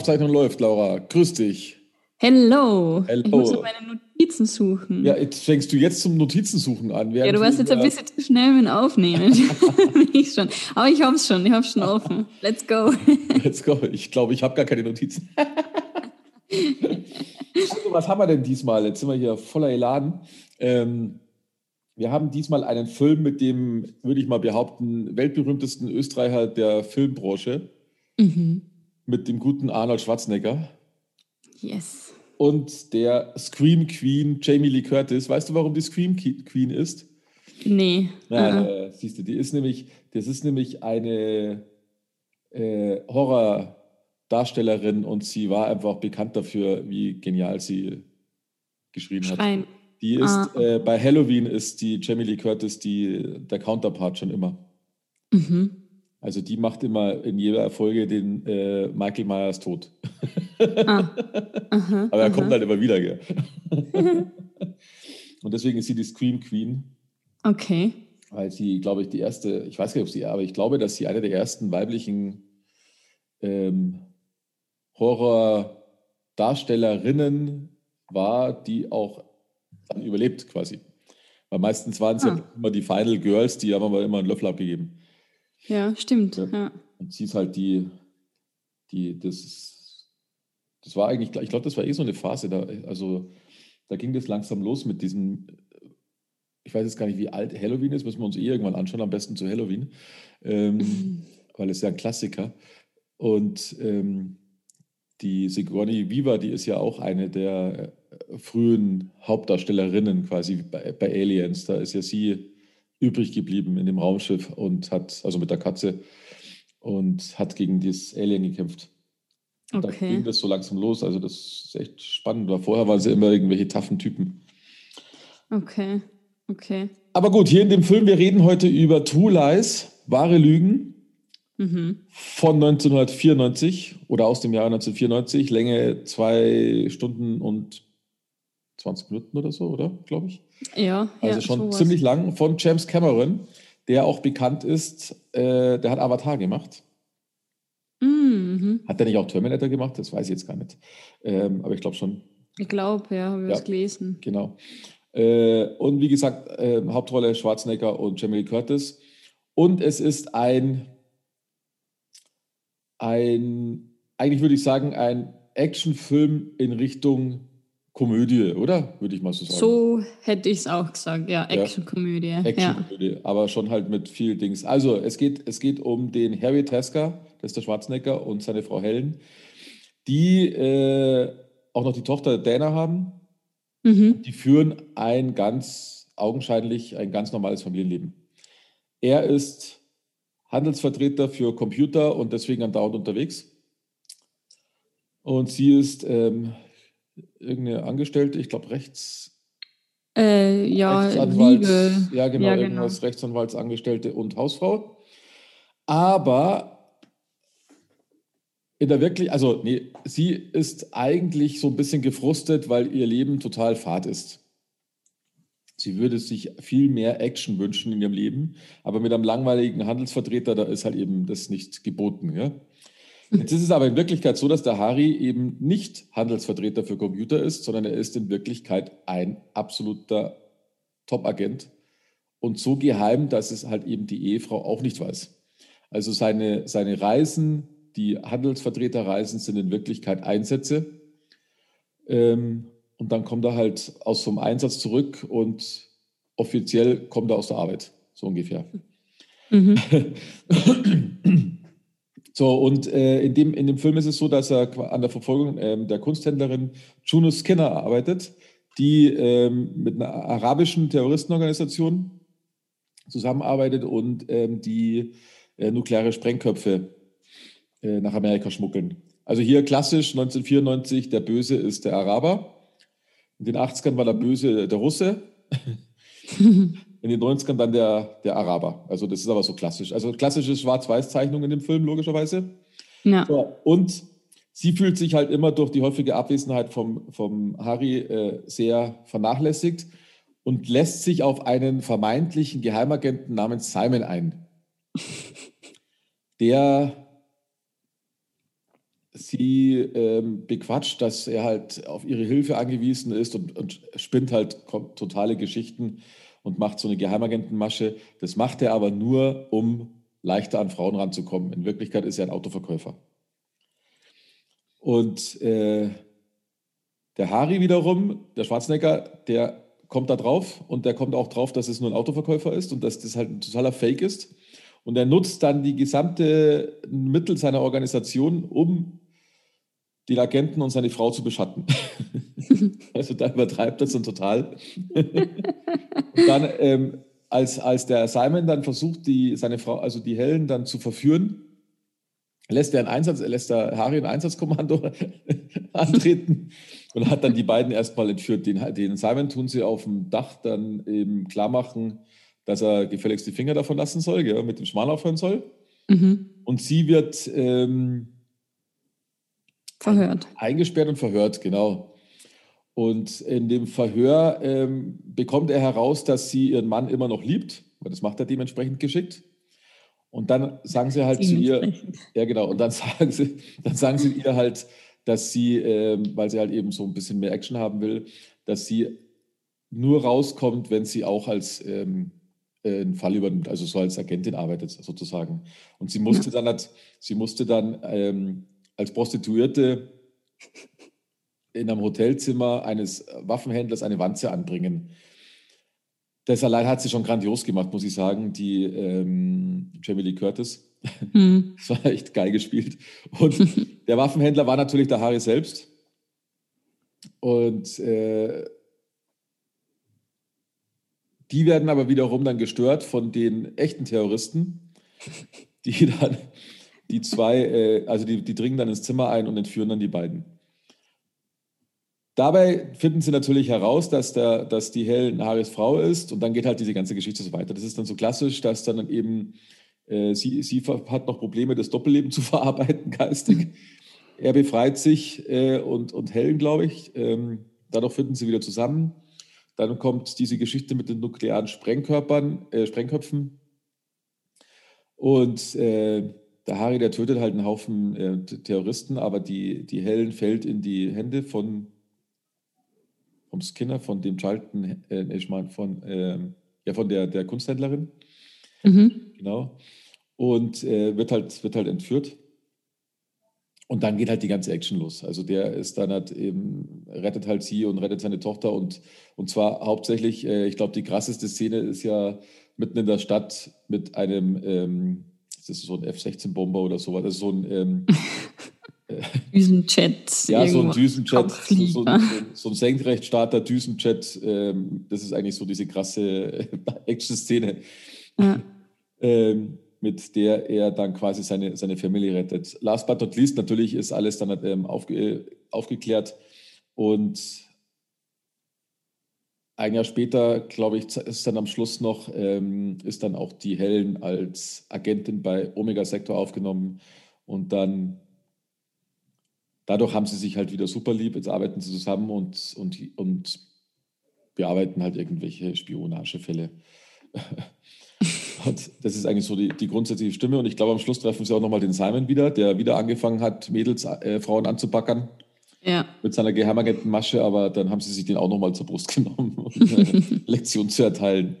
Aufzeichnung läuft, Laura. Grüß dich. Hello. Hello. Ich muss noch meine Notizen suchen. Ja, jetzt fängst du jetzt zum Notizensuchen an. Ja, du warst jetzt ein bisschen zu schnell mit dem Aufnehmen. ich schon. Aber ich hab's schon, ich hab's schon offen. Let's go. Let's go. Ich glaube, ich habe gar keine Notizen. also, was haben wir denn diesmal? Jetzt sind wir hier voller Elan. Ähm, wir haben diesmal einen Film mit dem, würde ich mal behaupten, weltberühmtesten Österreicher der Filmbranche, Mhm. Mit dem guten Arnold Schwarzenegger Yes. und der Scream Queen Jamie Lee Curtis. Weißt du, warum die Scream Queen ist? Nee. Ja, uh äh, siehst du, die ist nämlich, das ist nämlich eine äh, Horrordarstellerin und sie war einfach bekannt dafür, wie genial sie geschrieben hat. Schreien. Die ist Ah. äh, bei Halloween ist die Jamie Lee Curtis die, der Counterpart schon immer. Mhm. Also die macht immer in jeder Folge den äh, Michael Myers tot. Ah. Aha. Aber er aha. kommt halt immer wieder. Gell? und deswegen ist sie die Scream Queen. Okay. weil sie, glaube ich, die erste, ich weiß gar nicht, ob sie, aber ich glaube, dass sie eine der ersten weiblichen ähm, Horror-Darstellerinnen war, die auch dann überlebt quasi. Weil meistens waren es ja Ah. immer die Final Girls, die haben aber immer einen Löffel abgegeben. Ja, stimmt. Ja. Ja. Und sie ist halt die, die, das, das war eigentlich, ich glaube, das war eh so eine Phase, da, also da ging das langsam los mit diesem, ich weiß jetzt gar nicht, wie alt Halloween ist, müssen wir uns eh irgendwann anschauen, am besten zu Halloween, ähm, weil es ja ein Klassiker. Und ähm, die Sigourney Weaver, die ist ja auch eine der äh, frühen Hauptdarstellerinnen quasi bei, bei Aliens. Da ist ja sie übrig geblieben in dem Raumschiff und hat, also mit der Katze, und hat gegen das Alien gekämpft. Und Da ging Okay. das so langsam los. Also das ist echt spannend. Weil vorher waren sie immer irgendwelche taffen Typen. Okay. Okay. Aber gut, hier in dem Film, wir reden heute über True Lies, wahre Lügen Mhm. von 1994 oder aus dem Jahr 1994, Länge zwei Stunden und 20 Minuten oder so, oder? Glaube ich. Ja. Also ja, schon sowas. ziemlich lang von James Cameron, der auch bekannt ist, äh, der hat Avatar gemacht. Mhm. Hat er nicht auch Terminator gemacht? Das weiß ich jetzt gar nicht. Ähm, aber ich glaube schon, Ich glaube, ja, habe ich Ja. was gelesen. genau. Äh, und wie gesagt, äh, Hauptrolle Schwarzenegger und Jamie Curtis. Und es ist ein, ein, eigentlich würde ich sagen, ein Actionfilm in Richtung Komödie, oder? Würde ich mal so sagen. So hätte ich es auch gesagt. Ja, Actionkomödie. Ja. Actionkomödie, aber schon halt mit viel Dings. Also es geht, es geht um den Harry Tasker, das ist der Schwarzenegger, und seine Frau Helen, die äh, auch noch die Tochter Dana haben. Mhm. Die führen ein ganz, augenscheinlich ein ganz normales Familienleben. Er ist Handelsvertreter für Computer und deswegen andauernd unterwegs. Und sie ist ähm, irgendeine Angestellte, ich glaube Rechts, Äh, ja, Rechtsanwalts, Liebe. ja genau, Ja, genau. irgendwas Rechtsanwaltsangestellte und Hausfrau. Aber in der wirklich, also nee, sie ist eigentlich so ein bisschen gefrustet, weil ihr Leben total fad ist. Sie würde sich viel mehr Action wünschen in ihrem Leben, aber mit einem langweiligen Handelsvertreter, da ist halt eben das nicht geboten. Ja? Jetzt ist es aber in Wirklichkeit so, dass der Harry eben nicht Handelsvertreter für Computer ist, sondern er ist in Wirklichkeit ein absoluter Top-Agent und so geheim, dass es halt eben die Ehefrau auch nicht weiß. Also seine, seine Reisen, die Handelsvertreterreisen, sind in Wirklichkeit Einsätze. Ähm, und dann kommt er halt aus vom Einsatz zurück und offiziell kommt er aus der Arbeit, so ungefähr. Mhm. So, und äh, in, dem, in dem Film ist es so, dass er an der Verfolgung ähm, der Kunsthändlerin Juno Skinner arbeitet, die ähm, mit einer arabischen Terroristenorganisation zusammenarbeitet und ähm, die äh, nukleare Sprengköpfe äh, nach Amerika schmuggeln. Also hier klassisch 1994, der Böse ist der Araber. In den 80ern war der Böse der Russe. In den 90ern dann der, der Araber. Also das ist aber so klassisch. Also klassische Schwarz-Weiß-Zeichnung in dem Film, logischerweise. Ja. So, und sie fühlt sich halt immer durch die häufige Abwesenheit vom, vom Harry äh, sehr vernachlässigt und lässt sich auf einen vermeintlichen Geheimagenten namens Simon ein. Der sie ähm, bequatscht, dass er halt auf ihre Hilfe angewiesen ist und, und spinnt halt totale Geschichten und macht so eine Geheimagentenmasche. Das macht er aber nur, um leichter an Frauen ranzukommen. In Wirklichkeit ist er ein Autoverkäufer. Und äh, der Harry wiederum, der Schwarzenegger, der kommt da drauf und der kommt auch drauf, dass es nur ein Autoverkäufer ist und dass das halt ein totaler Fake ist. Und er nutzt dann die gesamte Mittel seiner Organisation, um den Agenten und seine Frau zu beschatten. also da übertreibt er es dann total. und dann, ähm, als, als der Simon dann versucht, die, seine Frau, also die Helen dann zu verführen, lässt er einen Einsatz, lässt der Harry ein Einsatzkommando antreten und hat dann die beiden erstmal entführt. Den, den Simon tun sie auf dem Dach dann eben klar machen, dass er gefälligst die Finger davon lassen soll, gell, mit dem Schmal aufhören soll. Mhm. Und sie wird ähm, verhört. Eingesperrt und verhört, genau. Und in dem Verhör ähm, bekommt er heraus, dass sie ihren Mann immer noch liebt, weil das macht er dementsprechend geschickt. Und dann sagen sie halt zu ihr, ja genau, und dann sagen sie, dann sagen sie ihr halt, dass sie, ähm, weil sie halt eben so ein bisschen mehr Action haben will, dass sie nur rauskommt, wenn sie auch als ähm, äh, einen Fall übernimmt, also so als Agentin arbeitet sozusagen. Und sie musste ja. dann, halt, sie musste dann ähm, als Prostituierte in einem Hotelzimmer eines Waffenhändlers eine Wanze anbringen. Das allein hat sie schon grandios gemacht, muss ich sagen, die ähm, Jamie Lee Curtis. Mhm. Das war echt geil gespielt. Und der Waffenhändler war natürlich der Harry selbst. Und äh, die werden aber wiederum dann gestört von den echten Terroristen, die dann die zwei, äh, also die, die dringen dann ins Zimmer ein und entführen dann die beiden. Dabei finden sie natürlich heraus, dass, der, dass die Helen Harrys Frau ist und dann geht halt diese ganze Geschichte so weiter. Das ist dann so klassisch, dass dann eben äh, sie, sie hat noch Probleme, das Doppelleben zu verarbeiten geistig. Er befreit sich äh, und, und Helen, glaube ich. Ähm, dadurch finden sie wieder zusammen. Dann kommt diese Geschichte mit den nuklearen Sprengkörpern, äh, Sprengköpfen. Und äh, der Harry, der tötet halt einen Haufen äh, Terroristen, aber die, die Helen fällt in die Hände von vom Skinner, von dem Charlton, äh, ich meine, von, äh, ja, von der, der Kunsthändlerin. Mhm. Genau. Und äh, wird, halt, wird halt entführt. Und dann geht halt die ganze Action los. Also der ist dann halt eben, rettet halt sie und rettet seine Tochter. Und, und zwar hauptsächlich, äh, ich glaube, die krasseste Szene ist ja mitten in der Stadt mit einem, ähm, das ist so ein F-16-Bomber oder sowas. Das ist so ein ähm, Düsenjet. Ja, so ein Düsenjet, so, ein, so ein Senkrechtstarter Düsenjet. Ähm, das ist eigentlich so diese krasse Action-Szene, ja. ähm, mit der er dann quasi seine, seine Familie rettet. Last but not least, natürlich ist alles dann ähm, aufge, aufgeklärt und ein Jahr später, glaube ich, ist dann am Schluss noch, ähm, ist dann auch die Helen als Agentin bei Omega Sektor aufgenommen und dann dadurch haben sie sich halt wieder super lieb, jetzt arbeiten sie zusammen und, und, und bearbeiten halt irgendwelche Spionagefälle. und das ist eigentlich so die, die grundsätzliche Stimme. Und ich glaube, am Schluss treffen sie auch nochmal den Simon wieder, der wieder angefangen hat, Mädels, äh, Frauen anzubackern. Ja. Mit seiner Geheimagentenmasche, aber dann haben sie sich den auch nochmal zur Brust genommen, um eine Lektion zu erteilen.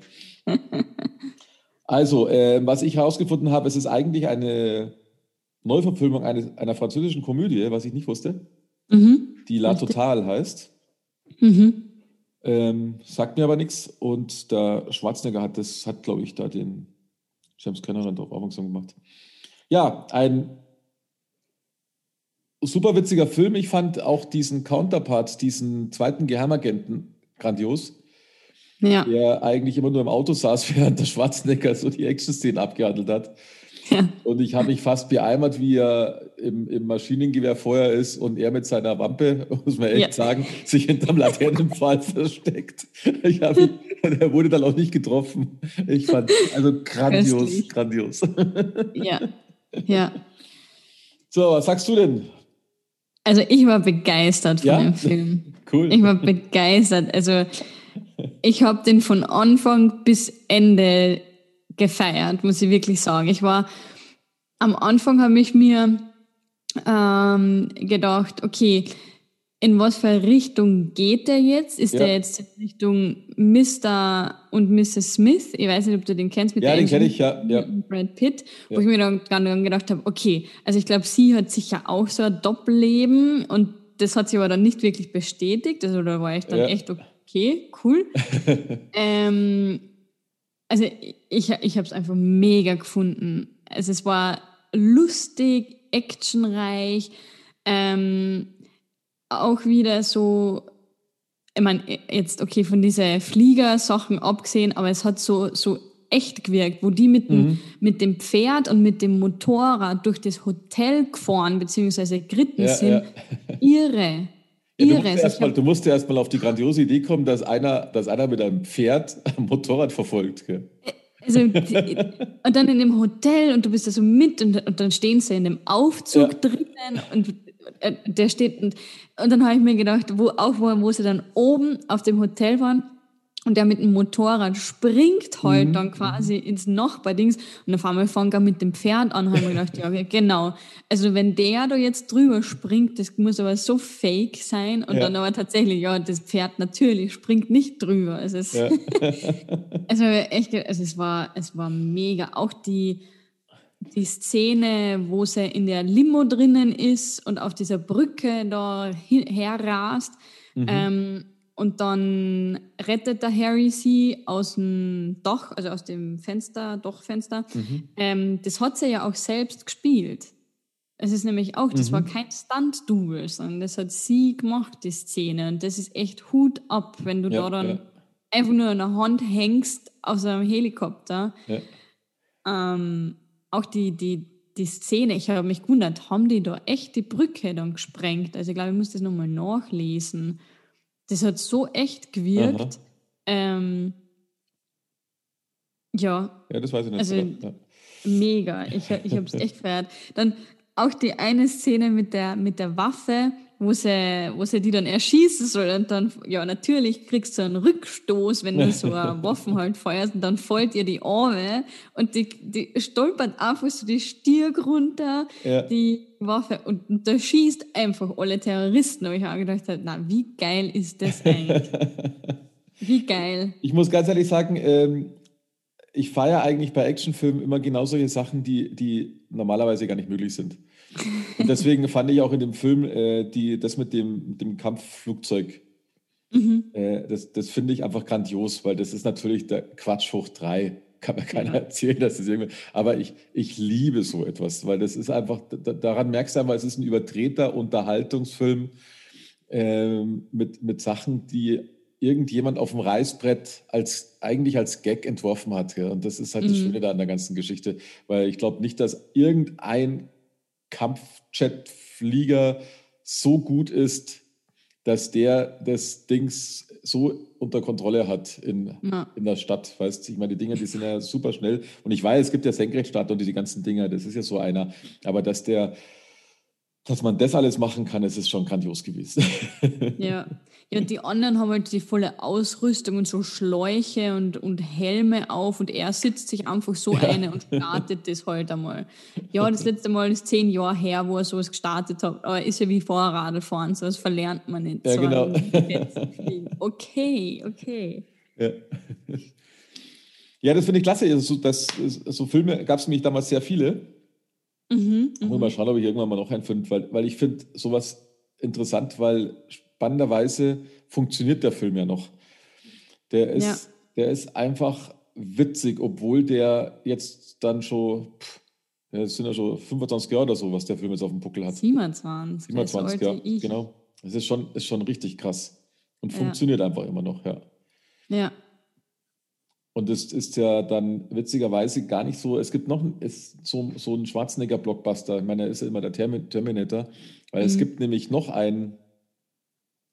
Also, äh, was ich herausgefunden habe, es ist eigentlich eine Neuverfilmung eines, einer französischen Komödie, was ich nicht wusste, mhm. die La Total heißt. Mhm. Ähm, sagt mir aber nichts. Und der Schwarzenegger hat das, hat, glaube ich, da den James Cameron darauf aufmerksam gemacht. Ja, ein super witziger Film. Ich fand auch diesen Counterpart, diesen zweiten Geheimagenten grandios. Ja. Der eigentlich immer nur im Auto saß, während der Schwarzenegger so die Action-Szenen abgehandelt hat. Und ich habe mich fast beeimert, wie er im, im Maschinengewehr Feuer ist und er mit seiner Wampe, muss man echt ja. sagen, sich hinterm Laternenpfahl versteckt. Ich hab er wurde dann auch nicht getroffen. Ich fand, also grandios, Köstlich. grandios. Ja, ja. So, was sagst du denn? Also ich war begeistert von ja? dem Film. Cool. Ich war begeistert. Also ich habe den von Anfang bis Ende gefeiert, muss ich wirklich sagen. Ich war, am Anfang habe ich mir ähm, gedacht, okay, in was für Richtung geht der jetzt? Ist ja. der jetzt in Richtung Mr. und Mrs. Smith? Ich weiß nicht, ob du den kennst mit Ja, den kenne ich, ja. ja. Brad Pitt, wo ja. ich mir dann, dann gedacht habe, okay, also ich glaube, sie hat sicher auch so ein Doppelleben und das hat sie aber dann nicht wirklich bestätigt. Also da war ich dann ja. echt okay, cool. ähm, also ich, ich habe es einfach mega gefunden. Also es war lustig, actionreich, ähm, auch wieder so, ich meine, jetzt okay, von diesen Fliegersachen abgesehen, aber es hat so, so echt gewirkt, wo die mit dem, mhm. mit dem Pferd und mit dem Motorrad durch das Hotel gefahren bzw. geritten ja, sind. Ja. Irre. Ja, du, musst erst mal, du musst erst mal auf die grandiose Idee kommen, dass einer, dass einer mit einem Pferd ein Motorrad verfolgt. Gell? Also, und dann in dem Hotel und du bist da so mit und, und dann stehen sie in dem Aufzug ja. drinnen und äh, der steht und, und dann habe ich mir gedacht, wo auch wo, wo sie dann oben auf dem Hotel waren und der mit dem Motorrad springt halt mhm. dann quasi ins Nachbardings und auf einmal fangen wir mit dem Pferd an, haben wir gedacht, ja, genau. Also wenn der da jetzt drüber springt, das muss aber so fake sein und ja. dann aber tatsächlich, ja, das Pferd natürlich springt nicht drüber. Es ist, ja. also echt, also es war, es war mega. Auch die, die Szene, wo sie in der Limo drinnen ist und auf dieser Brücke da herrast, mhm. ähm, und dann rettet der Harry sie aus dem Dach, also aus dem Fenster, Dachfenster. Mhm. Ähm, das hat sie ja auch selbst gespielt. Es ist nämlich auch, das mhm. war kein Stunt-Double, sondern das hat sie gemacht, die Szene. Und das ist echt Hut ab, wenn du ja, da dann ja. einfach nur an der Hand hängst aus einem Helikopter. Ja. Ähm, auch die, die, die Szene, ich habe mich gewundert, haben die da echt die Brücke dann gesprengt? Also ich glaube, ich muss das nochmal nachlesen. Das hat so echt gewirkt. Ähm, ja. Ja, das weiß ich nicht. Also, ja. Mega. Ich, ich habe es echt gefeiert. Dann auch die eine Szene mit der, mit der Waffe, wo sie, wo sie die dann erschießen soll. Und dann, ja, natürlich kriegst du einen Rückstoß, wenn du so eine Waffen halt feuerst und dann fällt ihr die Arme und die, die stolpert einfach so die Stirn runter, ja. die Waffe und, und da schießt einfach alle Terroristen. Aber ich habe gedacht, na, wie geil ist das eigentlich? wie geil. Ich muss ganz ehrlich sagen, ähm, ich feiere eigentlich bei Actionfilmen immer genau solche Sachen, die, die normalerweise gar nicht möglich sind. Und deswegen fand ich auch in dem Film äh, die, das mit dem, dem Kampfflugzeug, mhm. äh, das, das finde ich einfach grandios, weil das ist natürlich der Quatsch hoch drei. Kann mir keiner ja. erzählen, dass das irgendwie. Aber ich, ich liebe so etwas, weil das ist einfach, daran merkst du einfach, es ist ein übertreter Unterhaltungsfilm äh, mit, mit Sachen, die irgendjemand auf dem Reißbrett als eigentlich als Gag entworfen hat. Ja. Und das ist halt mhm. das Schöne da an der ganzen Geschichte, weil ich glaube nicht, dass irgendein Kampfjetflieger so gut ist, dass der das Dings so unter Kontrolle hat in, ja. in der Stadt. Weißt ich meine, die Dinger, die sind ja super schnell. Und ich weiß, es gibt ja Senkrechtstart und diese ganzen Dinger, das ist ja so einer. Aber dass der, dass man das alles machen kann, das ist schon grandios gewesen. Ja. Ja, die anderen haben halt die volle Ausrüstung und so Schläuche und, und Helme auf und er sitzt sich einfach so ja. eine und startet das halt einmal. Ja, das letzte Mal ist zehn Jahre her, wo er sowas gestartet hat, aber ist ja wie Vorradfahren, so das verlernt man nicht. Ja, so genau. Okay, okay. Ja. Ja, das finde ich klasse. Also, das, so Filme gab es nämlich damals sehr viele. Mhm, ich muss mal mhm. schauen, ob ich irgendwann mal noch einen finde, weil, weil ich finde sowas interessant, weil spannenderweise funktioniert der Film ja noch. Der ist, ja. der ist einfach witzig, obwohl der jetzt dann schon, pff, das sind ja schon 25 Jahre oder so, was der Film jetzt auf dem Buckel hat. 27. 27, ja, ich. genau. Es ist schon, ist schon richtig krass und ja. funktioniert einfach immer noch, ja. Ja. Und es ist ja dann witzigerweise gar nicht so, es gibt noch ist so, so einen Schwarzenegger-Blockbuster, ich meine, er ist ja immer der Terminator, weil mhm. es gibt nämlich noch einen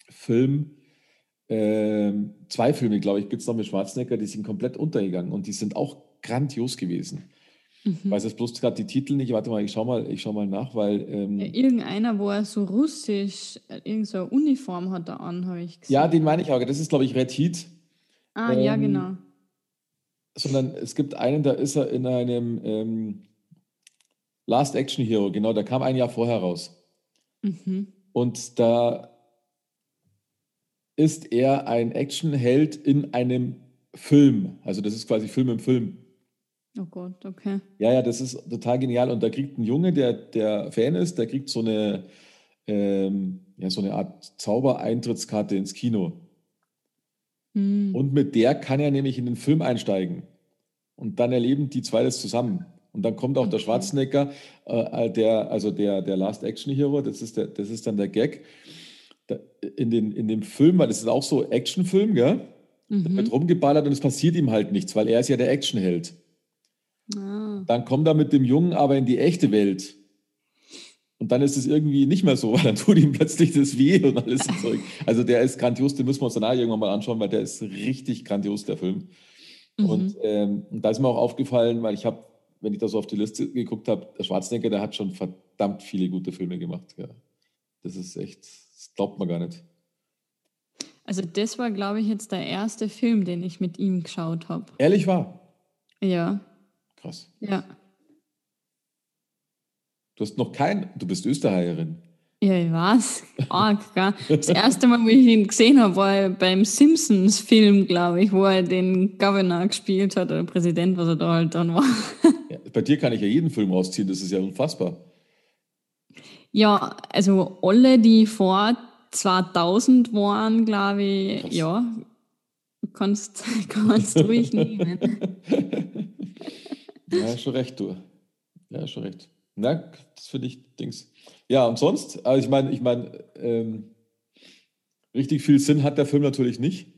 Film, äh, zwei Filme, glaube ich, gibt es noch mit Schwarzenegger, die sind komplett untergegangen und die sind auch grandios gewesen. Mhm. Ich weiß jetzt bloß gerade die Titel nicht. Warte mal, ich schau mal, ich schau mal nach, weil. Ähm, ja, irgendeiner, wo er so russisch, äh, irgendeine so Uniform hat er an, habe ich gesehen. Ja, den meine ich auch. Das ist, glaube ich, Red Heat. Ah, ähm, ja, genau. Sondern es gibt einen, da ist er in einem, ähm, Last Action Hero, genau, der kam ein Jahr vorher raus. Mhm. Und da ist er ein Actionheld in einem Film. Also das ist quasi Film im Film. Oh Gott, okay. Ja, ja, das ist total genial. Und da kriegt ein Junge, der, der Fan ist, der kriegt so eine, ähm, ja, so eine Art Zaubereintrittskarte ins Kino. Hm. Und mit der kann er nämlich in den Film einsteigen. Und dann erleben die zwei das zusammen. Und dann kommt auch der Okay. Schwarzenegger, äh, der, also der, der Last Action Hero, das ist, der, das ist dann der Gag. Da, in, den, in dem Film, weil das ist auch so Actionfilm, gell? Da wird Mhm. rumgeballert und es passiert ihm halt nichts, weil er ist ja der Actionheld. Ah. Dann kommt er mit dem Jungen aber in die echte Welt. Und dann ist es irgendwie nicht mehr so, weil dann tut ihm plötzlich das weh und alles so Zeug. Also der ist grandios, den müssen wir uns danach irgendwann mal anschauen, weil der ist richtig grandios, der Film. Mhm. Und, ähm, und da ist mir auch aufgefallen, weil ich habe, wenn ich da so auf die Liste geguckt habe, der Schwarzenegger, der hat schon verdammt viele gute Filme gemacht. Ja. Das ist echt, das glaubt man gar nicht. Also das war, glaube ich, jetzt der erste Film, den ich mit ihm geschaut habe. Ehrlich wahr. Ja, Krass. ja. Du hast noch kein, du bist Österreicherin. Ja, ich weiß. Arg, gell? Das erste Mal, wo ich ihn gesehen habe, war er beim Simpsons-Film, glaube ich, wo er den Governor gespielt hat oder Präsident, was er da halt dann war. Ja, bei dir kann ich ja jeden Film rausziehen, das ist ja unfassbar. Ja, also alle, die vor 2000 waren, glaube ich, Krass. ja, du kannst, kannst ruhig nehmen. Ja, schon recht, du. Ja, schon recht. Na, das finde ich Dings. Ja, und sonst, also ich meine, ich meine, ähm, richtig viel Sinn hat der Film natürlich nicht.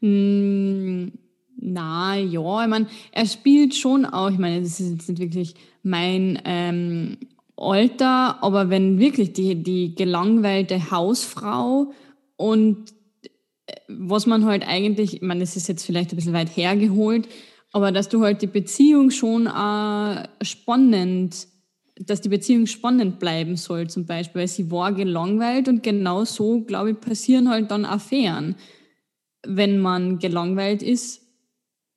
Mm, Na ja, ich meine, er spielt schon auch, ich meine, das ist jetzt nicht wirklich mein ähm, Alter, aber wenn wirklich die, die gelangweilte Hausfrau und äh, was man halt eigentlich, ich meine, das ist jetzt vielleicht ein bisschen weit hergeholt, aber dass du halt die Beziehung schon äh, spannend, dass die Beziehung spannend bleiben soll zum Beispiel, weil sie war gelangweilt und genau so, glaube ich, passieren halt dann Affären wenn man gelangweilt ist.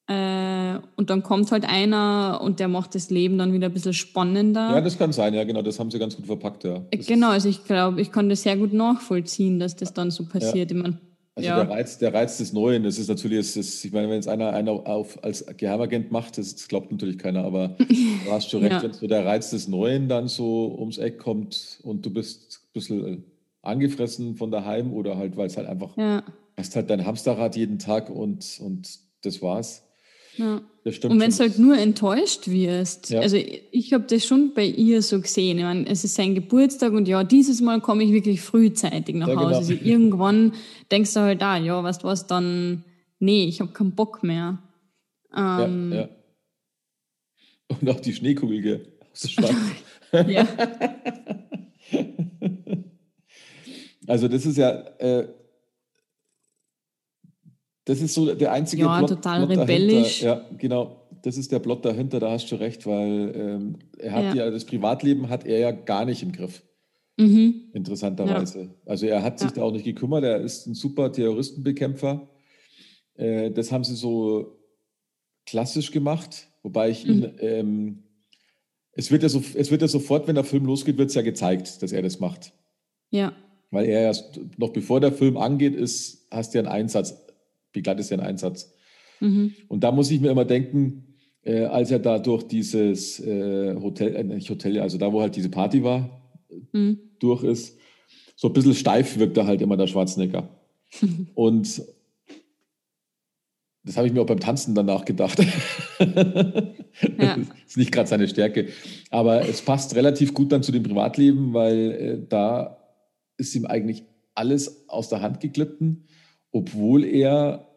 Äh, und dann kommt halt einer und der macht das Leben dann wieder ein bisschen spannender. Ja, das kann sein, ja, genau, das haben sie ganz gut verpackt, ja. Das genau, also ich glaube, ich kann das sehr gut nachvollziehen, dass das dann so passiert. Ich mein, Also ja. der, Reiz, der Reiz des Neuen, das ist natürlich, das ist, ich meine, wenn es einer, einer auf, als Geheimagent macht, das, das glaubt natürlich keiner, aber du hast schon recht, Ja. wenn so der Reiz des Neuen dann so ums Eck kommt und du bist ein bisschen angefressen von daheim oder halt, weil es halt einfach, ja, hast halt dein Hamsterrad jeden Tag und, und das war's. Ja. Und wenn es halt nur enttäuscht wirst, Ja. also ich, habe das schon bei ihr so gesehen. Ich meine, es ist sein Geburtstag und ja, dieses Mal komme ich wirklich frühzeitig nach Ja, Hause. genau. Also irgendwann denkst du halt, ah, ja, weißt du was, dann, nee, ich habe keinen Bock mehr. Ähm, ja. Und auch die Schneekugel gell, aus der ja. Also das ist ja, äh, das ist so der einzige Ja, Plot, total Plot rebellisch. Dahinter. Ja, genau. Das ist der Plot dahinter, da hast du recht, weil ähm, er hat Ja. ja. das Privatleben hat er ja gar nicht im Griff, Mhm. interessanterweise. Also er hat sich Ja. da auch nicht gekümmert, er ist ein super Terroristenbekämpfer. Äh, das haben sie so klassisch gemacht, wobei ich ihn, Mhm. ähm, es wird ja so, es wird ja sofort, wenn der Film losgeht, wird es ja gezeigt, dass er das macht. Ja. Weil er erst, noch bevor der Film angeht, ist, hast du ja einen Einsatz, begleitest ja einen Einsatz. Mhm. Und da muss ich mir immer denken, äh, als er da durch dieses äh, Hotel, äh, nicht Hotel, also da, wo halt diese Party war, Mhm. durch ist, so ein bisschen steif wirkt er halt immer der Schwarzenegger. Und das habe ich mir auch beim Tanzen danach gedacht. Ja. Das ist nicht gerade seine Stärke. Aber es passt relativ gut dann zu dem Privatleben, weil äh, da ist ihm eigentlich alles aus der Hand geglitten, obwohl er,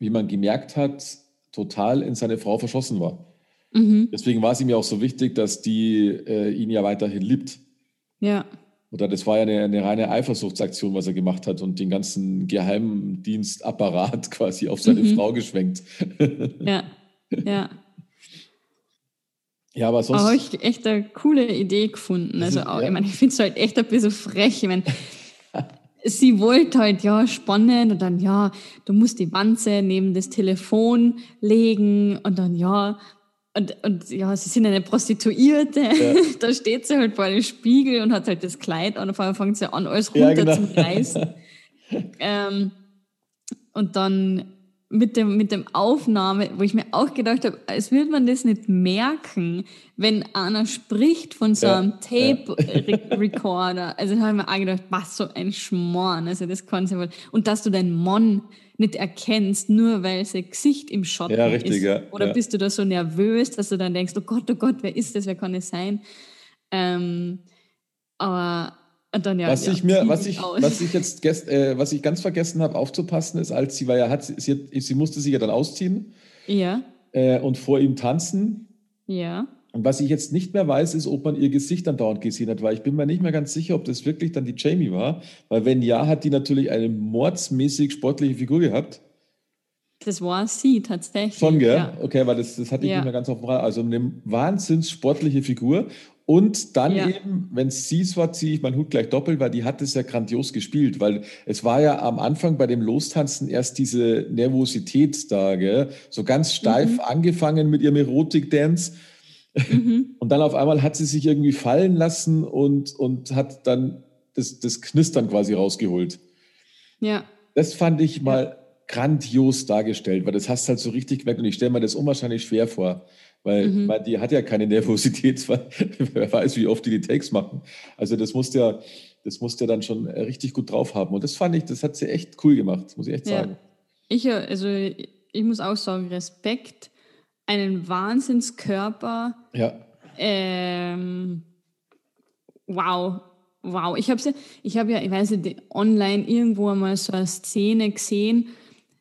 wie man gemerkt hat, total in seine Frau verschossen war. Mhm. Deswegen war es ihm ja auch so wichtig, dass die äh, ihn ja weiterhin liebt. Ja. Oder das war ja eine, eine reine Eifersuchtsaktion, was er gemacht hat und den ganzen Geheimdienstapparat quasi auf seine Mhm. Frau geschwenkt. Ja. Ja. ja, aber Da sonst. habe ich echt eine coole Idee gefunden. Das Also, auch, ja. ich meine, ich finde es halt echt ein bisschen frech. Ich meine, sie wollte halt, ja, spannend und dann, ja, du musst die Wanze neben das Telefon legen und dann, ja, und, und ja, sie sind eine Prostituierte. Ja. da steht sie halt vor dem Spiegel und hat halt das Kleid an. Auf einmal fängt sie an, alles runter ja, genau. zu reißen. ähm, und dann mit dem, mit dem Aufnahme, wo ich mir auch gedacht habe, als würde man das nicht merken, wenn einer spricht von so einem ja, Tape-Recorder. Ja. Also da habe ich mir auch gedacht, was so ein Schmarrn. Also das kann wohl. Und dass du deinen Mann nicht erkennst, nur weil sein Gesicht im Schatten ja, richtig, ist. Ja, Oder bist du da so nervös, dass du dann denkst, oh Gott, oh Gott, wer ist das, wer kann es sein? Ähm, aber dann, ja, was ja, ich mir, was ich, was ich jetzt, gest, äh, was ich ganz vergessen habe aufzupassen, ist, als sie war ja, hat, sie, sie musste sich ja dann ausziehen. Ja. Äh, und vor ihm tanzen. Ja. Und was ich jetzt nicht mehr weiß, ist, ob man ihr Gesicht dann dauernd gesehen hat, weil ich bin mir nicht mehr ganz sicher, ob das wirklich dann die Jamie war. Weil wenn ja, hat die natürlich eine mordsmäßig sportliche Figur gehabt. Das war sie tatsächlich. Schon, gell? Ja. Okay, weil das, das hatte ich ja. nicht mehr ganz auf dem Radar. Also eine wahnsinns sportliche Figur. Und dann ja. eben, wenn es sie war, ziehe ich meinen Hut gleich doppelt, weil die hat es ja grandios gespielt, weil es war ja am Anfang bei dem Lostanzen erst diese Nervosität da, gell? so ganz steif mhm. angefangen mit ihrem Erotik-Dance. Mhm. Und dann auf einmal hat sie sich irgendwie fallen lassen und, und hat dann das, das Knistern quasi rausgeholt. Ja. Das fand ich mal ja. grandios dargestellt, weil das hast halt so richtig gemerkt und ich stelle mir das unwahrscheinlich schwer vor. Weil mhm. man, die hat ja keine Nervosität, weil wer weiß, wie oft die die Takes machen. Also das musste ja, das musste ja dann schon richtig gut drauf haben. Und das fand ich, das hat sie echt cool gemacht, muss ich echt sagen. Ich, also ich muss auch sagen, Respekt, einen Wahnsinnskörper. Ja. Ähm, wow, wow. Ich habe ja, ich habe ja, ich weiß nicht, online irgendwo einmal so eine Szene gesehen,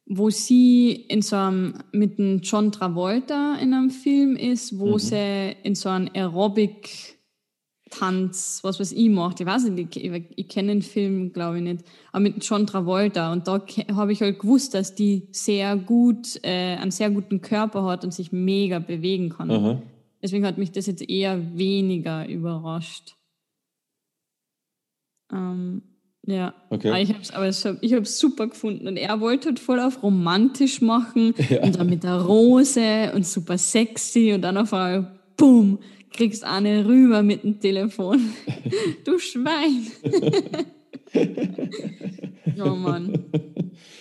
wo sie in so einem, mit einem John Travolta in einem Film ist, wo mhm. sie in so einem Aerobic Tanz, was weiß ich, macht. Ich weiß nicht, ich, ich, ich kenne den Film, glaube ich nicht, aber mit John Travolta. Und da habe ich halt gewusst, dass die sehr gut, äh, einen sehr guten Körper hat und sich mega bewegen kann. Mhm. Deswegen hat mich das jetzt eher weniger überrascht. Ähm, ja, okay. aber ich habe es aber ich hab's super gefunden. Und er wollte halt voll auf romantisch machen ja. und dann mit der Rose und super sexy und dann auf einmal, boom, kriegst eine rüber mit dem Telefon. du Schwein. oh Mann.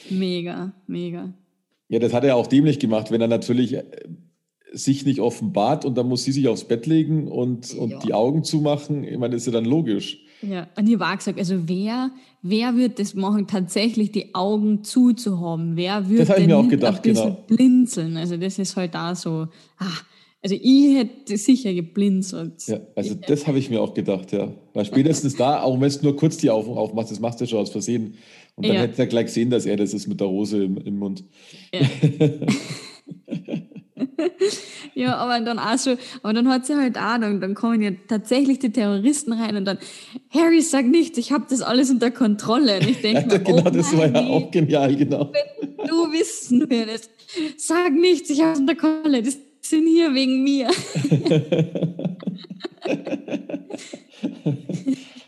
Mega, mega. Ja, das hat er auch dämlich gemacht, wenn er natürlich äh, sich nicht offenbart und dann muss sie sich aufs Bett legen und, und ja. die Augen zumachen. Ich meine, das ist ja dann logisch. Ja, und ich war gesagt, also wer, wer wird das machen, tatsächlich die Augen zuzuhaben? Wer wird das denn mir auch gedacht, ein bisschen genau. blinzeln? Also das ist halt da so, ah, also ich hätte sicher geblinzelt. Ja, also das habe ich mir auch gedacht, ja. Weil spätestens da, auch wenn es nur kurz die Augen aufmachst, das machst du schon aus Versehen. Und dann ja. hätte er gleich gesehen, dass er das ist mit der Rose im, im Mund. Ja. ja, aber dann auch so, aber dann hat sie halt auch, dann, kommen ja tatsächlich die Terroristen rein und dann, Harry, sag nichts, ich habe das alles unter Kontrolle. Und ich denke ja, genau, oh, das war ja auch genial, genau. Du wissen wir das. Sag nichts, ich habe es unter Kontrolle. Das sind hier wegen mir.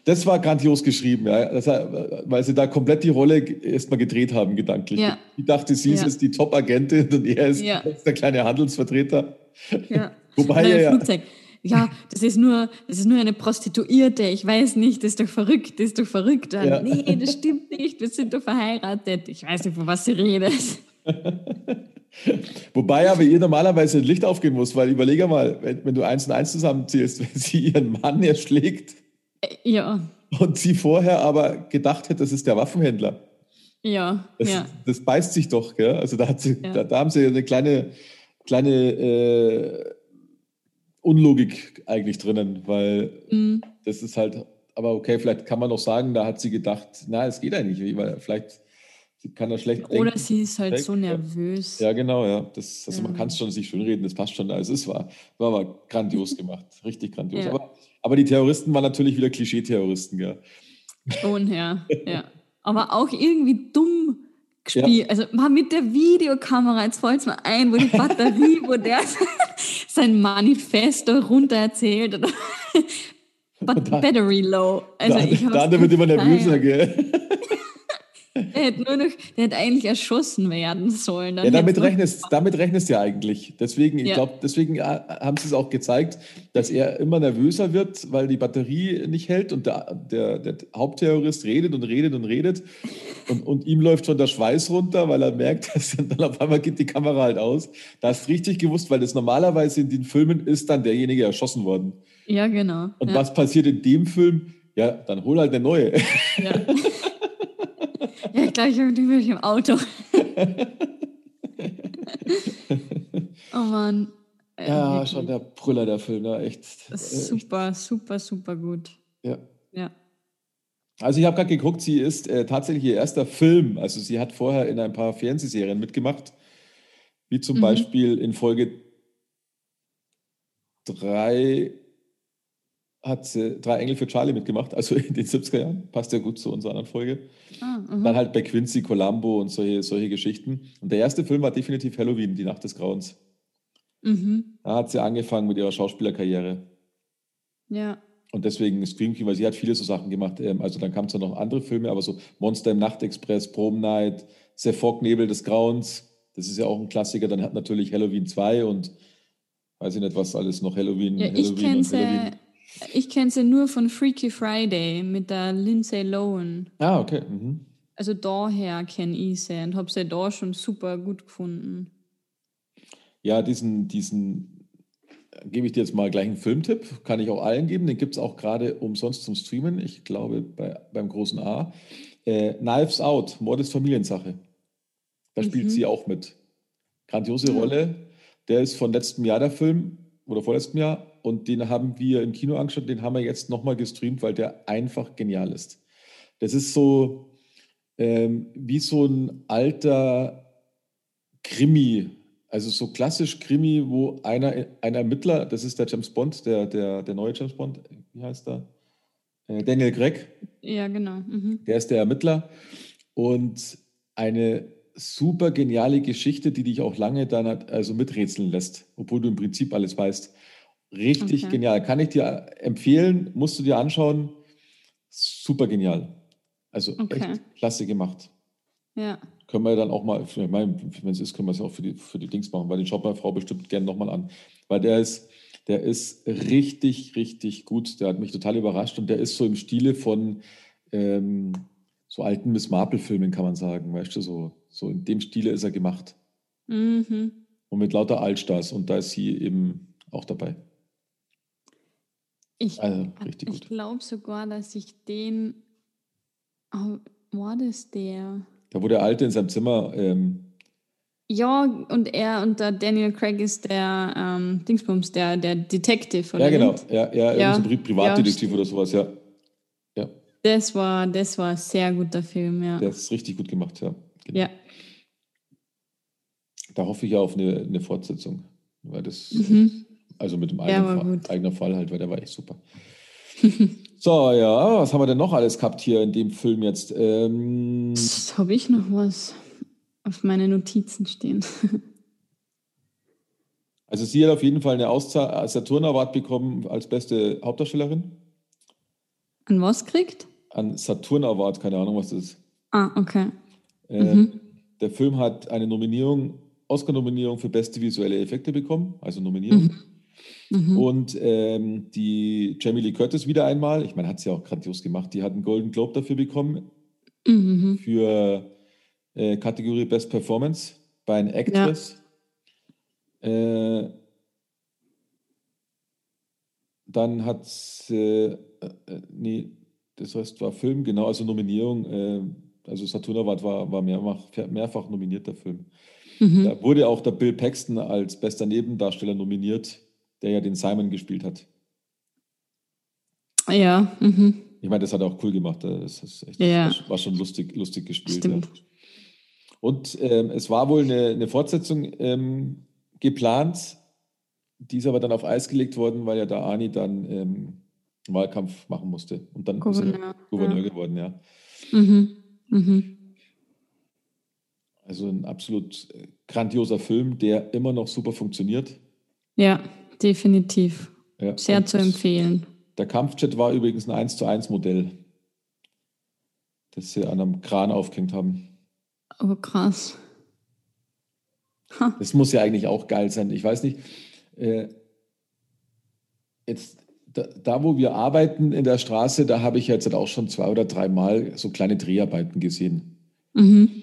das war grandios geschrieben, ja. Das, weil sie da komplett die Rolle erstmal gedreht haben, gedanklich. Ja. Ich dachte, sie ja. ist die Top-Agentin und er ist ja. der kleine Handelsvertreter. Ja. Wobei er ja. Ja, das ist, nur, das ist nur eine Prostituierte. Ich weiß nicht, das ist doch verrückt, das ist doch verrückt. Ja. Nee, das stimmt nicht, wir sind doch verheiratet. Ich weiß nicht, von was sie redet. Wobei aber ihr normalerweise ein Licht aufgehen muss, weil überlege mal, wenn, wenn, du eins und eins zusammenzählst, wenn sie ihren Mann erschlägt ja. Und sie vorher aber gedacht hätte, das ist der Waffenhändler. Ja, das, ja. das beißt sich doch, gell? Also da, sie, ja. da, da, haben sie eine kleine, kleine äh, Unlogik eigentlich drinnen, weil mhm. das ist halt, aber okay, vielleicht kann man noch sagen, da hat sie gedacht, na, es geht eigentlich, weil vielleicht sie kann da schlecht Oder denken. sie ist halt Denk, so nervös. Ja, genau, ja. Das, also ja. man kann es schon sich schönreden, das passt schon. Also es war, war aber grandios gemacht, richtig grandios. Aber aber die Terroristen waren natürlich wieder Klischee-Terroristen, gell? Schon, ja, ja. Aber auch irgendwie dumm gespielt. Ja. Also mal mit der Videokamera, jetzt fällt es mir ein, wo die Batterie, wo der sein Manifesto runter erzählt. But da, battery low. Also da, ich da wird immer nervöser, gell? Der hätte nur noch, der hätte eigentlich erschossen werden sollen. Dann Ja, damit rechnest, damit rechnest du ja eigentlich. Deswegen, ich Ja. glaube, deswegen ja, haben sie es auch gezeigt, dass er immer nervöser wird, weil die Batterie nicht hält und der, der, der Hauptterrorist redet und redet und redet und, und ihm läuft schon der Schweiß runter, weil er merkt, dass dann auf einmal geht die Kamera halt aus. Da hast du richtig gewusst, weil das normalerweise in den Filmen ist dann derjenige erschossen worden. Ja, genau. Und ja. was passiert in dem Film? Ja, dann hol halt eine neue. Ja. ja, ich glaube, ich bin wirklich im Auto. oh Mann. Äh, Ja, wirklich. schon der Brüller, der Film, ja, echt. Äh, super, super, super gut. Ja. Ja. Also ich habe gerade geguckt, sie ist äh, tatsächlich ihr erster Film. Also sie hat vorher in ein paar Fernsehserien mitgemacht, wie zum Mhm. Beispiel in Folge 3 hat sie Drei Engel für Charlie mitgemacht, also in den 70er Jahren. Passt ja gut zu unserer anderen Folge. Ah, mhm. Dann halt bei Quincy, Columbo und solche, solche Geschichten. Und der erste Film war definitiv Halloween, die Nacht des Grauens. mhm. Da hat sie angefangen mit ihrer Schauspielerkarriere. Ja. Und deswegen Scream Queen, weil sie hat viele so Sachen gemacht. Ähm, Also dann kamen zwar noch andere Filme, aber so Monster im Nachtexpress, Prom Night, The Fog, Nebel des Grauens, das ist ja auch ein Klassiker. Dann hat natürlich Halloween 2 und weiß ich nicht, was alles noch Halloween, ja ich Halloween kenne und Halloween. Ich kenn sie nur von Freaky Friday mit der Lindsay Lohan. Ah, okay. Mhm. Also daher kenne ich sie und habe sie da schon super gut gefunden. Ja, diesen, diesen äh, gebe ich dir jetzt mal gleich einen Filmtipp. Kann ich auch allen geben. Den gibt es auch gerade umsonst zum Streamen. Ich glaube bei, beim großen A. Äh, Knives Out, Mord ist Familiensache. Da spielt Mhm. sie auch mit. Grandiose Ah. Rolle. Der ist von letztem Jahr der Film oder vorletztem Jahr. Und den haben wir im Kino angeschaut. Den haben wir jetzt nochmal gestreamt, weil der einfach genial ist. Das ist so ähm, wie so ein alter Krimi. Also so klassisch Krimi, wo einer, ein Ermittler, das ist der James Bond, der, der, der neue James Bond, wie heißt er? Äh, Daniel Craig, Ja, genau. Mhm. der ist der Ermittler. Und eine super geniale Geschichte, die dich auch lange dann also miträtseln lässt, obwohl du im Prinzip alles weißt. Richtig Okay. genial. Kann ich dir empfehlen, musst du dir anschauen. Super genial. Also Okay. echt klasse gemacht. Ja. Können wir dann auch mal, ich meine, wenn es ist, können wir es ja auch für die, für die Dings machen, weil den schaut meine Frau bestimmt gerne nochmal an. Weil der ist, der ist richtig, richtig gut. Der hat mich total überrascht und der ist so im Stile von ähm, so alten Miss Marple-Filmen, kann man sagen. Weißt du, so, so in dem Stile ist er gemacht. Mhm. Und mit lauter Altstars. Und da ist sie eben auch dabei. Ich, Also richtig ich glaube sogar, dass ich den. Oh, war das der? Da wo der Alte in seinem Zimmer, ähm, Ja, und er und der Daniel Craig ist der ähm, Dingsbums, der, der Detective, oder? ja genau, ja, ja, Ja. so ein Pri Privatdetektiv oder sowas, ja. Ja, Das war, das war ein sehr guter Film, ja. der ist richtig gut gemacht, ja. Genau. Ja. Da hoffe ich ja auf eine, eine Fortsetzung. Weil das, Mhm. Also mit dem Ja, eigenen, war Fall, eigenen Fall halt, weil der war echt super. so, ja, was haben wir denn noch alles gehabt hier in dem Film jetzt? Ähm, Habe ich noch was auf meine Notizen stehen? also sie hat auf jeden Fall eine Saturn Award bekommen als beste Hauptdarstellerin. An was kriegt? An Saturn Award, keine Ahnung, was das ist. Ah, okay. Äh, Mhm. Der Film hat eine Nominierung, Oscar-Nominierung für beste visuelle Effekte bekommen, also Nominierung. Mhm. Und ähm, die Jamie Lee Curtis wieder einmal, ich meine, hat sie auch grandios gemacht, die hat einen Golden Globe dafür bekommen, Mhm. für äh, Kategorie Best Performance bei einer Actress. Äh, dann hat sie, äh, äh, nee, das Rest war Film, genau, also Nominierung, äh, also Saturn Award war, war mehrfach, mehrfach nominiert, der Film. Mhm. Da wurde auch der Bill Paxton als bester Nebendarsteller nominiert, der ja den Simon gespielt hat. Ja, mhm. Ich meine, das hat er auch cool gemacht. Das ist echt, Ja. war, war schon lustig, lustig gespielt. stimmt. Ja. Und ähm, es war wohl eine, eine Fortsetzung ähm, geplant, die ist aber dann auf Eis gelegt worden, weil ja der Ani dann ähm, Wahlkampf machen musste. Und dann ist er Gouverneur. Gouverneur Ja. geworden, ja. Mhm. Mhm. Also ein absolut äh, grandioser Film, der immer noch super funktioniert. Ja, definitiv. Ja. Sehr Und zu empfehlen. Der Kampfjet war übrigens ein 1 zu 1 Modell. das sie an einem Kran aufgehängt haben. Aber krass. Das muss ja eigentlich auch geil sein. Ich weiß nicht, äh, jetzt da, da, wo wir arbeiten in der Straße, da habe ich jetzt auch schon zwei oder dreimal so kleine Dreharbeiten gesehen. Mhm.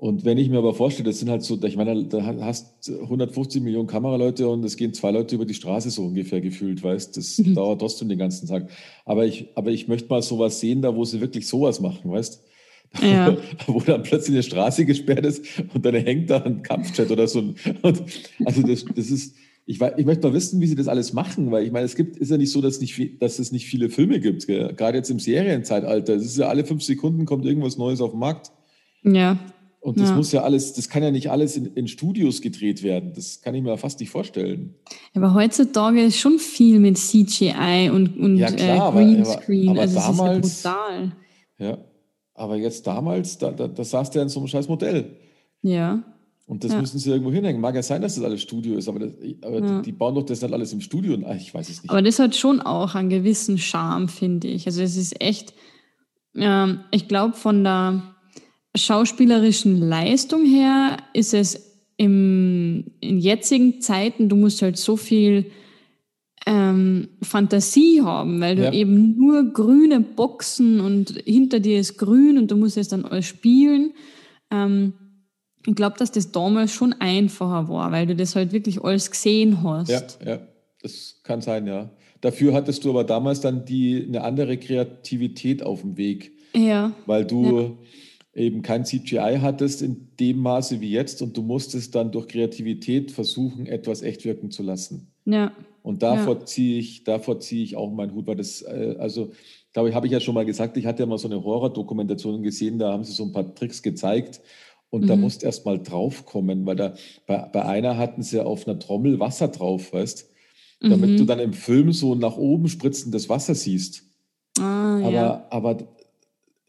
Und wenn ich mir aber vorstelle, das sind halt so, ich meine, da hast 150 Millionen Kameraleute und es gehen zwei Leute über die Straße so ungefähr gefühlt, weißt Das mhm. dauert trotzdem den ganzen Tag. Aber ich, aber ich möchte mal sowas sehen, da wo sie wirklich sowas machen, weißt ja. wo dann plötzlich eine Straße gesperrt ist und dann hängt da ein Kampfjet oder so. Und also das, das ist, ich, ich möchte mal wissen, wie sie das alles machen, weil ich meine, es gibt, ist ja nicht so, dass, nicht, dass es nicht viele Filme gibt, gell? gerade jetzt im Serienzeitalter. Es ist ja alle fünf Sekunden kommt irgendwas Neues auf den Markt. Ja. Und das ja. muss ja alles, das kann ja nicht alles in, in, Studios gedreht werden. Das kann ich mir fast nicht vorstellen. Aber heutzutage ist schon viel mit CGI und, und ja, klar, äh, Greenscreen. Aber, aber, also damals, ist ja brutal. Ja, aber jetzt damals, da, da, da saß der in so einem scheiß Modell. Ja. Und das ja. müssen sie irgendwo hinhängen. Mag ja sein, dass das alles Studio ist, aber, das, aber ja. die, die, bauen doch das nicht alles im Studio. Ach, ich weiß es nicht. Aber das hat schon auch einen gewissen Charme, finde ich. Also es ist echt, ähm, ich glaube, von der schauspielerischen Leistung her ist es im, in jetzigen Zeiten, du musst halt so viel ähm, Fantasie haben, weil du ja. eben nur grüne Boxen und hinter dir ist grün und du musst es dann alles spielen. Ähm, ich glaube, dass das damals schon einfacher war, weil du das halt wirklich alles gesehen hast. Ja, ja, das kann sein, ja. Dafür hattest du aber damals dann die, eine andere Kreativität auf dem Weg. Ja. Weil du ja eben kein CGI hattest in dem Maße wie jetzt und du musstest dann durch Kreativität versuchen, etwas echt wirken zu lassen. Ja. Und davor ja. ziehe ich, davor ziehe ich auch meinen Hut, weil das, äh, also, glaube ich, habe ich ja schon mal gesagt, ich hatte ja mal so eine Horror-Dokumentation gesehen, da haben sie so ein paar Tricks gezeigt. Und mhm. da musst erst mal draufkommen, weil da bei, bei einer hatten sie auf einer Trommel Wasser drauf, weißt damit mhm. du dann im Film so nach oben spritzendes Wasser siehst. Ah, aber, ja. aber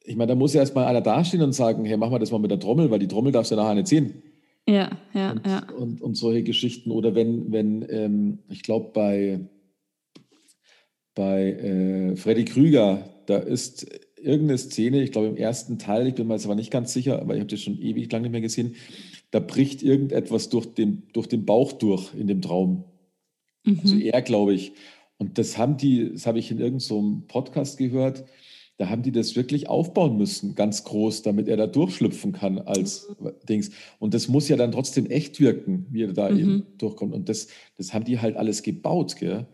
ich meine, da muss ja erstmal einer dastehen und sagen, hey, machen wir das mal mit der Trommel, weil die Trommel darfst du ja nachher nicht sehen. Ja, ja, und, ja. Und, und solche Geschichten. Oder wenn, wenn ähm, ich glaube, bei, bei äh, Freddy Krüger, da ist irgendeine Szene, ich glaube im ersten Teil, ich bin mir jetzt aber nicht ganz sicher, aber ich habe das schon ewig lang nicht mehr gesehen, da bricht irgendetwas durch den, durch den Bauch durch in dem Traum. Mhm. Also er, glaube ich. Und das haben die, das habe ich in irgendeinem so Podcast gehört, da haben die das wirklich aufbauen müssen, ganz groß, damit er da durchschlüpfen kann als mhm. Dings. Und das muss ja dann trotzdem echt wirken, wie er da mhm. eben durchkommt. Und das, das haben die halt alles gebaut, gell?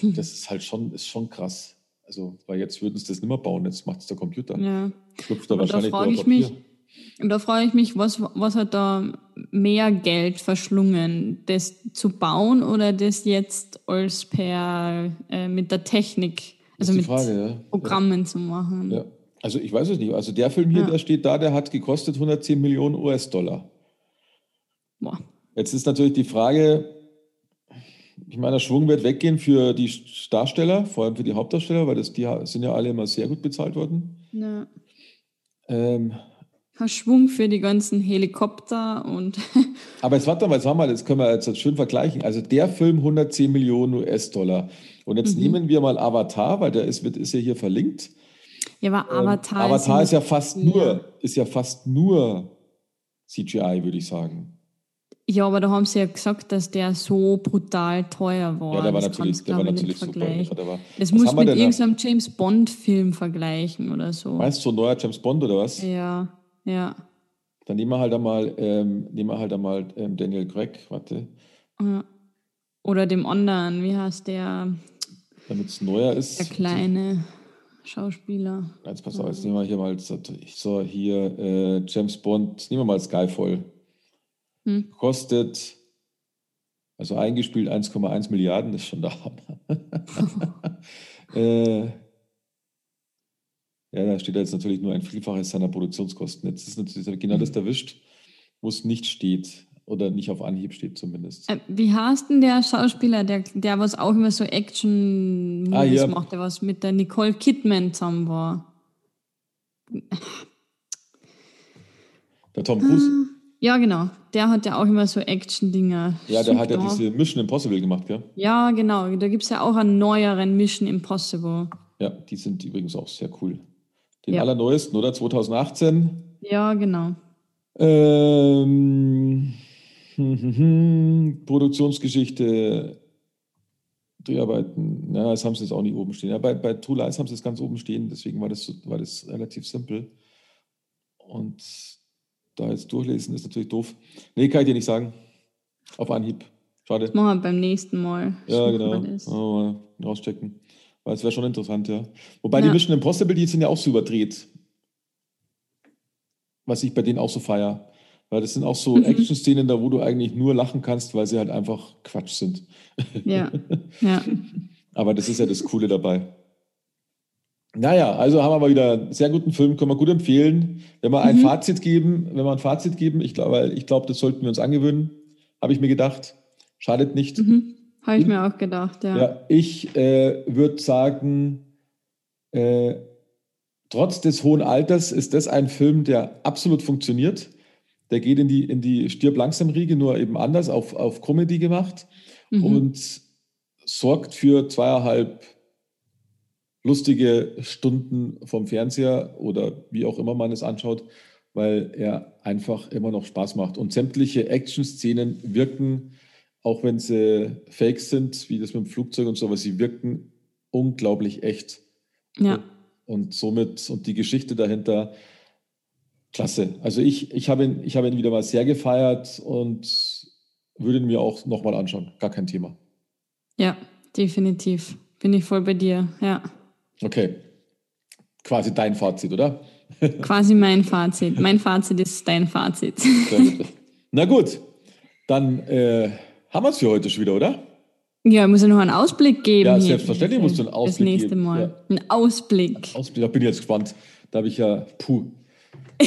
Das ist halt schon, ist schon krass. Also, weil jetzt würden sie das nicht mehr bauen, jetzt macht es der Computer. Ja. Schlüpft da wahrscheinlich da ich mich, und da frage ich mich, was, was hat da mehr Geld verschlungen, das zu bauen oder das jetzt als per äh, mit der Technik also mit Frage, ja. Programmen ja. zu machen. Ja. Also ich weiß es nicht. Also der Film hier, der steht da, der hat gekostet 110 Millionen US-Dollar. Jetzt ist natürlich die Frage, ich meine, der Schwung wird weggehen für die Darsteller, vor allem für die Hauptdarsteller, weil das, die sind ja alle immer sehr gut bezahlt worden. Ja. Ähm, Schwung für die ganzen Helikopter und. Aber jetzt warte mal, jetzt haben wir, das können wir jetzt schön vergleichen. Also der Film 110 Millionen US-Dollar. Und jetzt mhm. nehmen wir mal Avatar, weil der ist, wird, ist ja hier verlinkt. Ja, aber Avatar, ähm, Avatar ist, ist ja fast ja. nur, ist ja fast nur CGI, würde ich sagen. Ja, aber da haben sie ja gesagt, dass der so brutal teuer war. Ja, der war das natürlich, der war natürlich super. War, das muss mit irgendeinem James Bond-Film vergleichen oder so. Weißt du, so ein neuer James Bond oder was? Ja, ja. Dann nehmen wir halt einmal, ähm, nehmen wir halt einmal ähm, Daniel Craig, warte. Ja. Oder dem anderen, wie heißt der? Damit es neuer ist. Der kleine Schauspieler. Jetzt pass auf, jetzt nehmen wir hier mal so hier äh, James Bond, nehmen wir mal Skyfall. Hm. Kostet, also eingespielt 1,1 Milliarden, ist schon der Hammer. äh, ja, da steht jetzt natürlich nur ein Vielfaches seiner Produktionskosten. Jetzt ist natürlich genau das hm. erwischt, wo es nicht steht. Oder nicht auf Anhieb steht zumindest. Äh, wie heißt denn der Schauspieler, der, der was auch immer so Action-Movies ah, macht, der was mit der Nicole Kidman zusammen war? Der Tom Cruise? Ah, ja, genau. Der hat ja auch immer so Action-Dinger. Ja, der hat ja diese Mission Impossible gemacht, gell? Ja, genau. Da gibt es ja auch einen neueren Mission Impossible. Ja, die sind übrigens auch sehr cool. Den Ja. allerneuesten, oder? 2018. Ja, genau. Ähm, Produktionsgeschichte, Dreharbeiten, ja, das haben sie jetzt auch nicht oben stehen. Ja, bei, bei True Lies haben sie es ganz oben stehen, deswegen war das, war das relativ simpel. Und da jetzt durchlesen ist natürlich doof. Nee, kann ich dir nicht sagen. Auf Anhieb. Schade. Das machen wir beim nächsten Mal. Ja, genau. mal rauschecken. Weil es wäre schon interessant, ja. Wobei die Ja. Mission Impossible, die sind ja auch so überdreht. Was ich bei denen auch so feier. Weil das sind auch so Mhm. Action-Szenen da, wo du eigentlich nur lachen kannst, weil sie halt einfach Quatsch sind. Ja, ja. Aber das ist ja das Coole dabei. Naja, also haben wir mal wieder einen sehr guten Film, können wir gut empfehlen. Wenn wir ein Mhm. Fazit geben, wenn wir ein Fazit geben, ich glaube, ich glaube, das sollten wir uns angewöhnen, habe ich mir gedacht. Schadet nicht. Mhm. Habe ich mir auch gedacht, ja. Ja, ich äh, würde sagen, äh, trotz des hohen Alters ist das ein Film, der absolut funktioniert. Der geht in die, in die Stirb langsam Riege, nur eben anders, auf, auf Comedy gemacht Mhm. und sorgt für zweieinhalb lustige Stunden vom Fernseher oder wie auch immer man es anschaut, weil er einfach immer noch Spaß macht. Und sämtliche Action-Szenen wirken, auch wenn sie fake sind, wie das mit dem Flugzeug und so, aber sie wirken unglaublich echt. ja. Und somit, und die Geschichte dahinter, klasse. Also ich, ich habe ihn, ich habe ihn wieder mal sehr gefeiert und würde ihn mir auch nochmal anschauen. Gar kein Thema. ja, definitiv. Bin ich voll bei dir, ja. Okay. Quasi dein Fazit, oder? Quasi mein Fazit. Mein Fazit ist dein Fazit. Na gut, dann äh, haben wir es für heute schon wieder, oder? Ja, muss ja noch einen Ausblick geben. Ja, selbstverständlich musst du einen Ausblick Das nächste geben, Mal. ja. Ein Ausblick. Ausblick, da bin ich jetzt gespannt. Da habe ich ja, puh.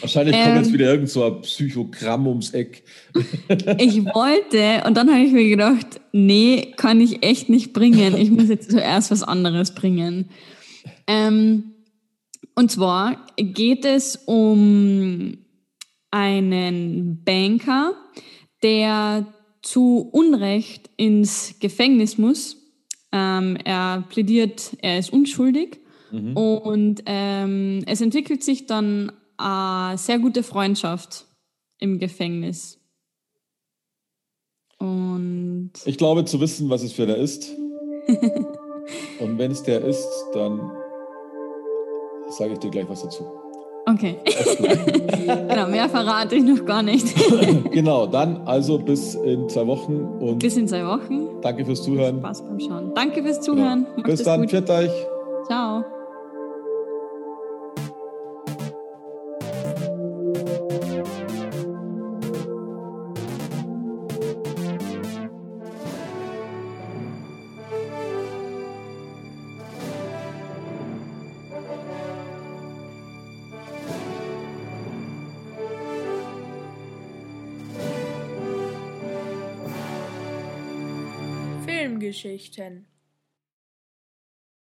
Wahrscheinlich kommt Ähm. jetzt wieder irgend so ein Psychogramm ums Eck. Ich wollte, und dann habe ich mir gedacht, nee, kann ich echt nicht bringen. Ich muss jetzt zuerst was anderes bringen. Ähm, und zwar geht es um einen Banker, der zu Unrecht ins Gefängnis muss. Ähm, er plädiert, er ist unschuldig. Und ähm, es entwickelt sich dann eine sehr gute Freundschaft im Gefängnis. Und Ich glaube zu wissen, was es für einer ist. Und wenn es der ist, dann sage ich dir gleich was dazu. Okay. genau, mehr verrate ich noch gar nicht. Genau, dann also bis in zwei Wochen und Bis in zwei Wochen. danke fürs Zuhören. Spaß beim Schauen. Danke fürs Zuhören. Macht Bis dann, gut. pfiat euch. Ciao. Filmgeschichten